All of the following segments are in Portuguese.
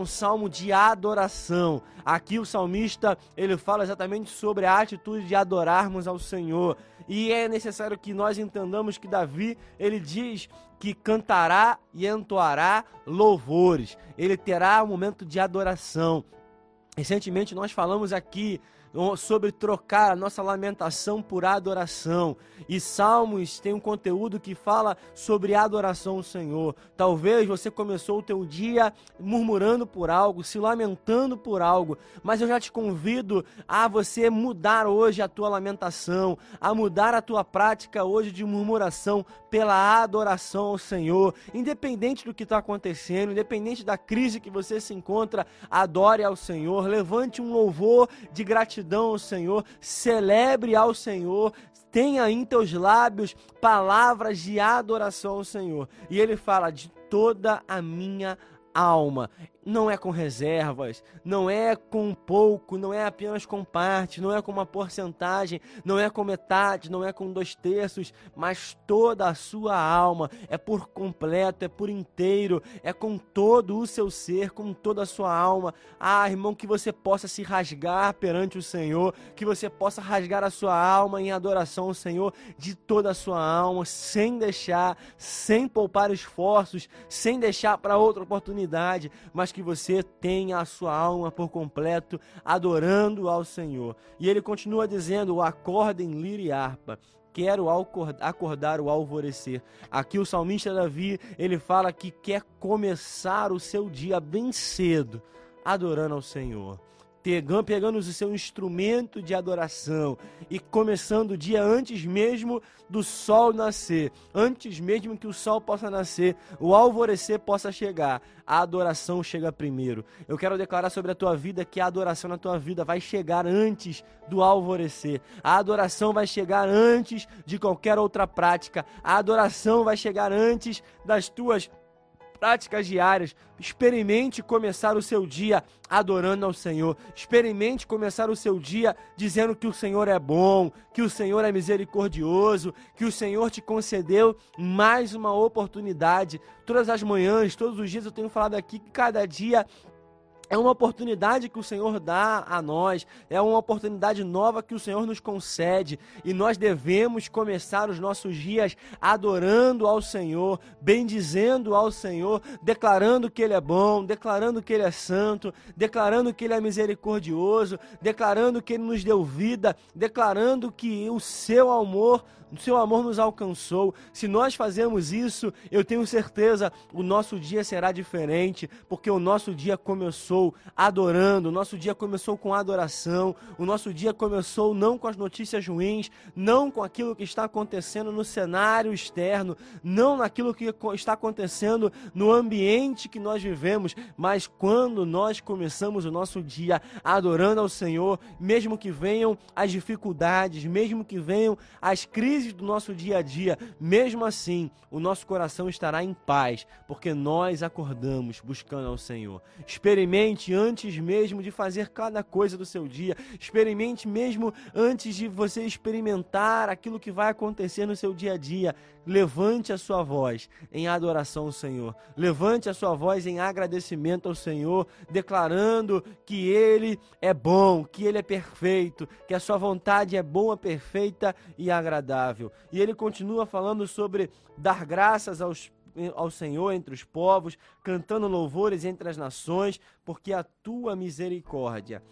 um salmo de adoração. Aqui o salmista, ele fala exatamente sobre a atitude de adorarmos ao Senhor. E é necessário que nós entendamos que Davi, ele diz que cantará e entoará louvores. Ele terá um momento de adoração. Recentemente nós falamos aqui sobre trocar a nossa lamentação por adoração. E Salmos tem um conteúdo que fala sobre adoração ao Senhor. Talvez você começou o teu dia murmurando por algo, se lamentando por algo, mas eu já te convido a você mudar hoje a tua lamentação, a mudar a tua prática hoje de murmuração pela adoração ao Senhor. Independente do que está acontecendo, independente da crise que você se encontra, adore ao Senhor, levante um louvor de gratidão ao Senhor, celebre ao Senhor, tenha em teus lábios palavras de adoração ao Senhor. E ele fala de toda a minha alma não é com reservas, não é com pouco, não é apenas com parte, não é com uma porcentagem, não é com metade, não é com dois terços, mas toda a sua alma, é por completo, é por inteiro, é com todo o seu ser, com toda a sua alma. Ah, irmão, que você possa se rasgar perante o Senhor, que você possa rasgar a sua alma em adoração ao Senhor de toda a sua alma, sem deixar, sem poupar esforços, sem deixar para outra oportunidade, mas mas que você tenha a sua alma por completo adorando ao Senhor. E ele continua dizendo: acordem lira e harpa quero acordar o alvorecer. Aqui o salmista Davi, ele fala que quer começar o seu dia bem cedo, adorando ao Senhor pegando, pegando o seu instrumento de adoração e começando o dia antes mesmo do sol nascer, antes mesmo que o sol possa nascer, o alvorecer possa chegar, a adoração chega primeiro. Eu quero declarar sobre a tua vida que a adoração na tua vida vai chegar antes do alvorecer. A adoração vai chegar antes de qualquer outra prática. A adoração vai chegar antes das tuas práticas diárias. Experimente começar o seu dia adorando ao Senhor. Experimente começar o seu dia dizendo que o Senhor é bom, que o Senhor é misericordioso, que o Senhor te concedeu mais uma oportunidade. Todas as manhãs, todos os dias eu tenho falado aqui que cada dia é uma oportunidade que o Senhor dá a nós, é uma oportunidade nova que o Senhor nos concede e nós devemos começar os nossos dias adorando ao Senhor, bendizendo ao Senhor, declarando que Ele é bom, declarando que Ele é santo, declarando que Ele é misericordioso, declarando que Ele nos deu vida, declarando que o seu amor o seu amor nos alcançou. Se nós fazemos isso, eu tenho certeza o nosso dia será diferente, porque o nosso dia começou adorando, o nosso dia começou com adoração, o nosso dia começou não com as notícias ruins, não com aquilo que está acontecendo no cenário externo, não naquilo que está acontecendo no ambiente que nós vivemos, mas quando nós começamos o nosso dia adorando ao Senhor, mesmo que venham as dificuldades, mesmo que venham as crises crises do nosso dia a dia, mesmo assim, o nosso coração estará em paz, porque nós acordamos buscando ao Senhor. Experimente antes mesmo de fazer cada coisa do seu dia, experimente mesmo antes de você experimentar aquilo que vai acontecer no seu dia a dia. Levante a sua voz em adoração ao Senhor, levante a sua voz em agradecimento ao Senhor, declarando que Ele é bom, que Ele é perfeito, que a sua vontade é boa, perfeita e agradável. E ele continua falando sobre dar graças aos ao Senhor entre os povos, cantando louvores entre as nações, porque a tua misericórdia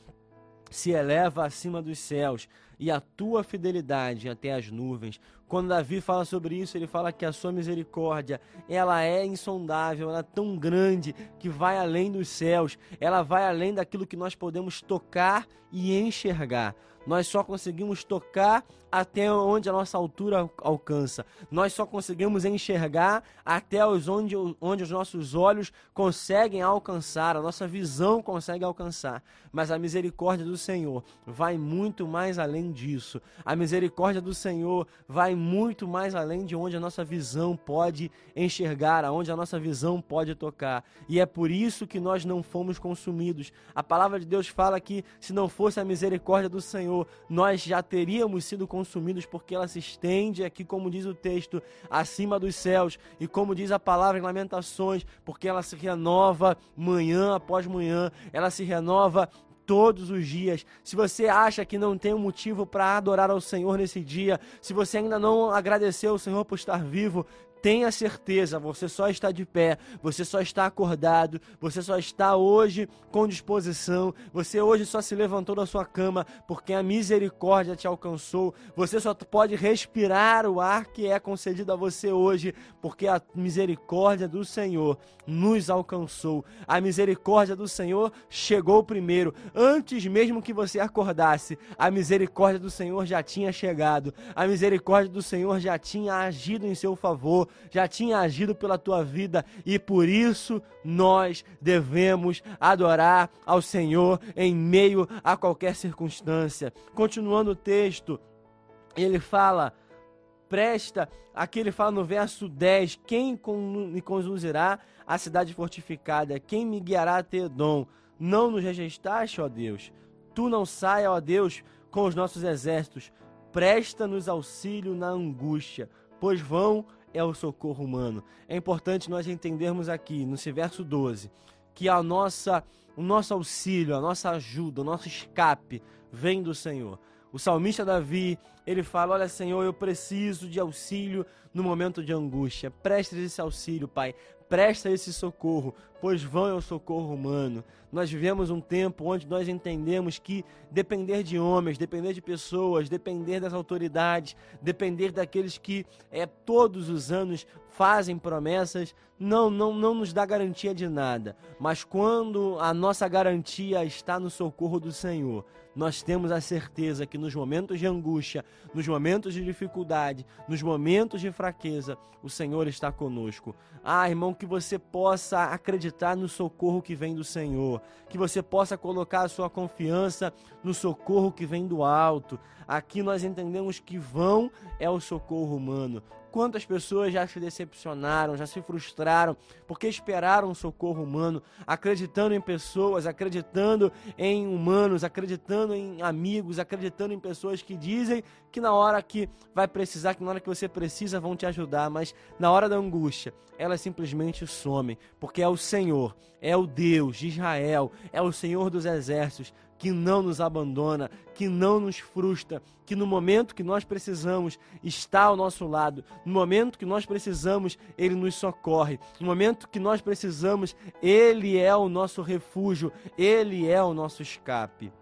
se eleva acima dos céus e a tua fidelidade até as nuvens. Quando Davi fala sobre isso, ele fala que a sua misericórdia, ela é insondável, ela é tão grande que vai além dos céus, ela vai além daquilo que nós podemos tocar e enxergar. Nós só conseguimos tocar até onde a nossa altura alcança. Nós só conseguimos enxergar até os onde, onde os nossos olhos conseguem alcançar, a nossa visão consegue alcançar. Mas a misericórdia do Senhor vai muito mais além disso. A misericórdia do Senhor vai muito mais além de onde a nossa visão pode enxergar, aonde a nossa visão pode tocar. E é por isso que nós não fomos consumidos. A palavra de Deus fala que se não fosse a misericórdia do Senhor, Senhor, nós já teríamos sido consumidos, porque ela se estende aqui, como diz o texto, acima dos céus, e como diz a palavra em Lamentações, porque ela se renova manhã após manhã, ela se renova todos os dias. Se você acha que não tem um motivo para adorar ao Senhor nesse dia, se você ainda não agradeceu ao Senhor por estar vivo, Tenha certeza, você só está de pé, você só está acordado, você só está hoje com disposição, você hoje só se levantou da sua cama porque a misericórdia te alcançou. Você só pode respirar o ar que é concedido a você hoje porque a misericórdia do Senhor nos alcançou. A misericórdia do Senhor chegou primeiro, antes mesmo que você acordasse. A misericórdia do Senhor já tinha chegado, a misericórdia do Senhor já tinha agido em seu favor já tinha agido pela tua vida e por isso nós devemos adorar ao Senhor em meio a qualquer circunstância. Continuando o texto, ele fala presta, aqui ele fala no verso 10: Quem me conduzirá à cidade fortificada? Quem me guiará a Tedom? Não nos rejeitaste, ó Deus. Tu não saia, ó Deus, com os nossos exércitos. Presta-nos auxílio na angústia, pois vão é o socorro humano. É importante nós entendermos aqui, no verso 12, que a nossa, o nosso auxílio, a nossa ajuda, o nosso escape vem do Senhor. O salmista Davi, ele fala: Olha, Senhor, eu preciso de auxílio no momento de angústia. Preste esse auxílio, Pai presta esse socorro, pois vão é o socorro humano. Nós vivemos um tempo onde nós entendemos que depender de homens, depender de pessoas, depender das autoridades, depender daqueles que é, todos os anos fazem promessas, não, não, não nos dá garantia de nada. Mas quando a nossa garantia está no socorro do Senhor, nós temos a certeza que nos momentos de angústia, nos momentos de dificuldade, nos momentos de fraqueza, o Senhor está conosco. Ah, irmão, que você possa acreditar no socorro que vem do Senhor, que você possa colocar a sua confiança no socorro que vem do alto. Aqui nós entendemos que vão é o socorro humano. Quantas pessoas já se decepcionaram, já se frustraram, porque esperaram socorro humano, acreditando em pessoas, acreditando em humanos, acreditando em amigos, acreditando em pessoas que dizem que na hora que vai precisar, que na hora que você precisa vão te ajudar, mas na hora da angústia, elas simplesmente somem, porque é o Senhor, é o Deus de Israel, é o Senhor dos exércitos que não nos abandona, que não nos frustra, que no momento que nós precisamos está ao nosso lado, no momento que nós precisamos, Ele nos socorre, no momento que nós precisamos, Ele é o nosso refúgio, Ele é o nosso escape.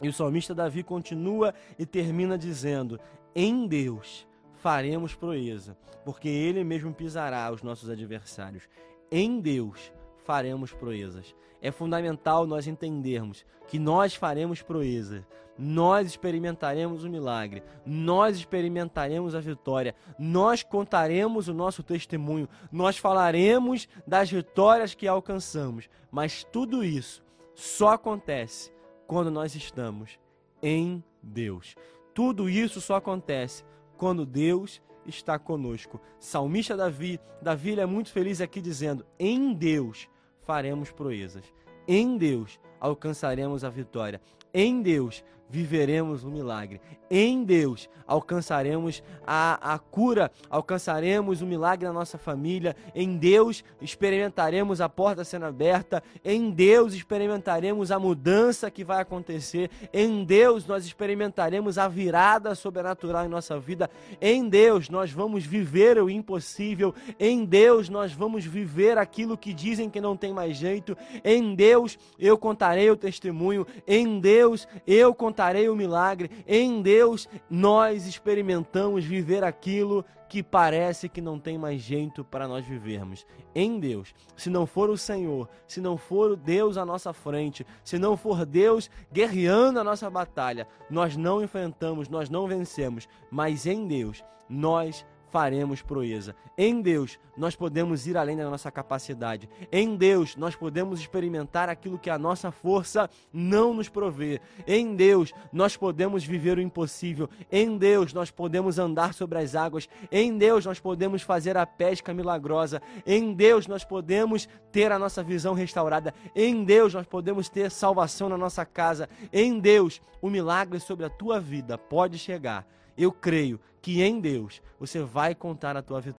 E o salmista Davi continua e termina dizendo: Em Deus faremos proeza, porque Ele mesmo pisará os nossos adversários. Em Deus faremos proezas. É fundamental nós entendermos que nós faremos proezas, nós experimentaremos o milagre, nós experimentaremos a vitória, nós contaremos o nosso testemunho, nós falaremos das vitórias que alcançamos, mas tudo isso só acontece quando nós estamos em Deus. Tudo isso só acontece quando Deus está conosco. Salmista Davi, Davi é muito feliz aqui dizendo: em Deus faremos proezas. Em Deus alcançaremos a vitória. Em Deus viveremos um milagre. Em Deus alcançaremos a, a cura, alcançaremos o um milagre na nossa família. Em Deus experimentaremos a porta sendo aberta. Em Deus experimentaremos a mudança que vai acontecer. Em Deus nós experimentaremos a virada sobrenatural em nossa vida. Em Deus nós vamos viver o impossível. Em Deus nós vamos viver aquilo que dizem que não tem mais jeito. Em Deus eu contarei o testemunho. Em Deus eu contarei contarei o milagre. Em Deus nós experimentamos viver aquilo que parece que não tem mais jeito para nós vivermos. Em Deus, se não for o Senhor, se não for o Deus à nossa frente, se não for Deus guerreando a nossa batalha, nós não enfrentamos, nós não vencemos, mas em Deus nós faremos proeza. Em Deus, nós podemos ir além da nossa capacidade. Em Deus, nós podemos experimentar aquilo que a nossa força não nos provê. Em Deus, nós podemos viver o impossível. Em Deus, nós podemos andar sobre as águas. Em Deus, nós podemos fazer a pesca milagrosa. Em Deus, nós podemos ter a nossa visão restaurada. Em Deus, nós podemos ter salvação na nossa casa. Em Deus, o milagre sobre a tua vida pode chegar. Eu creio que em Deus você vai contar a tua vitória.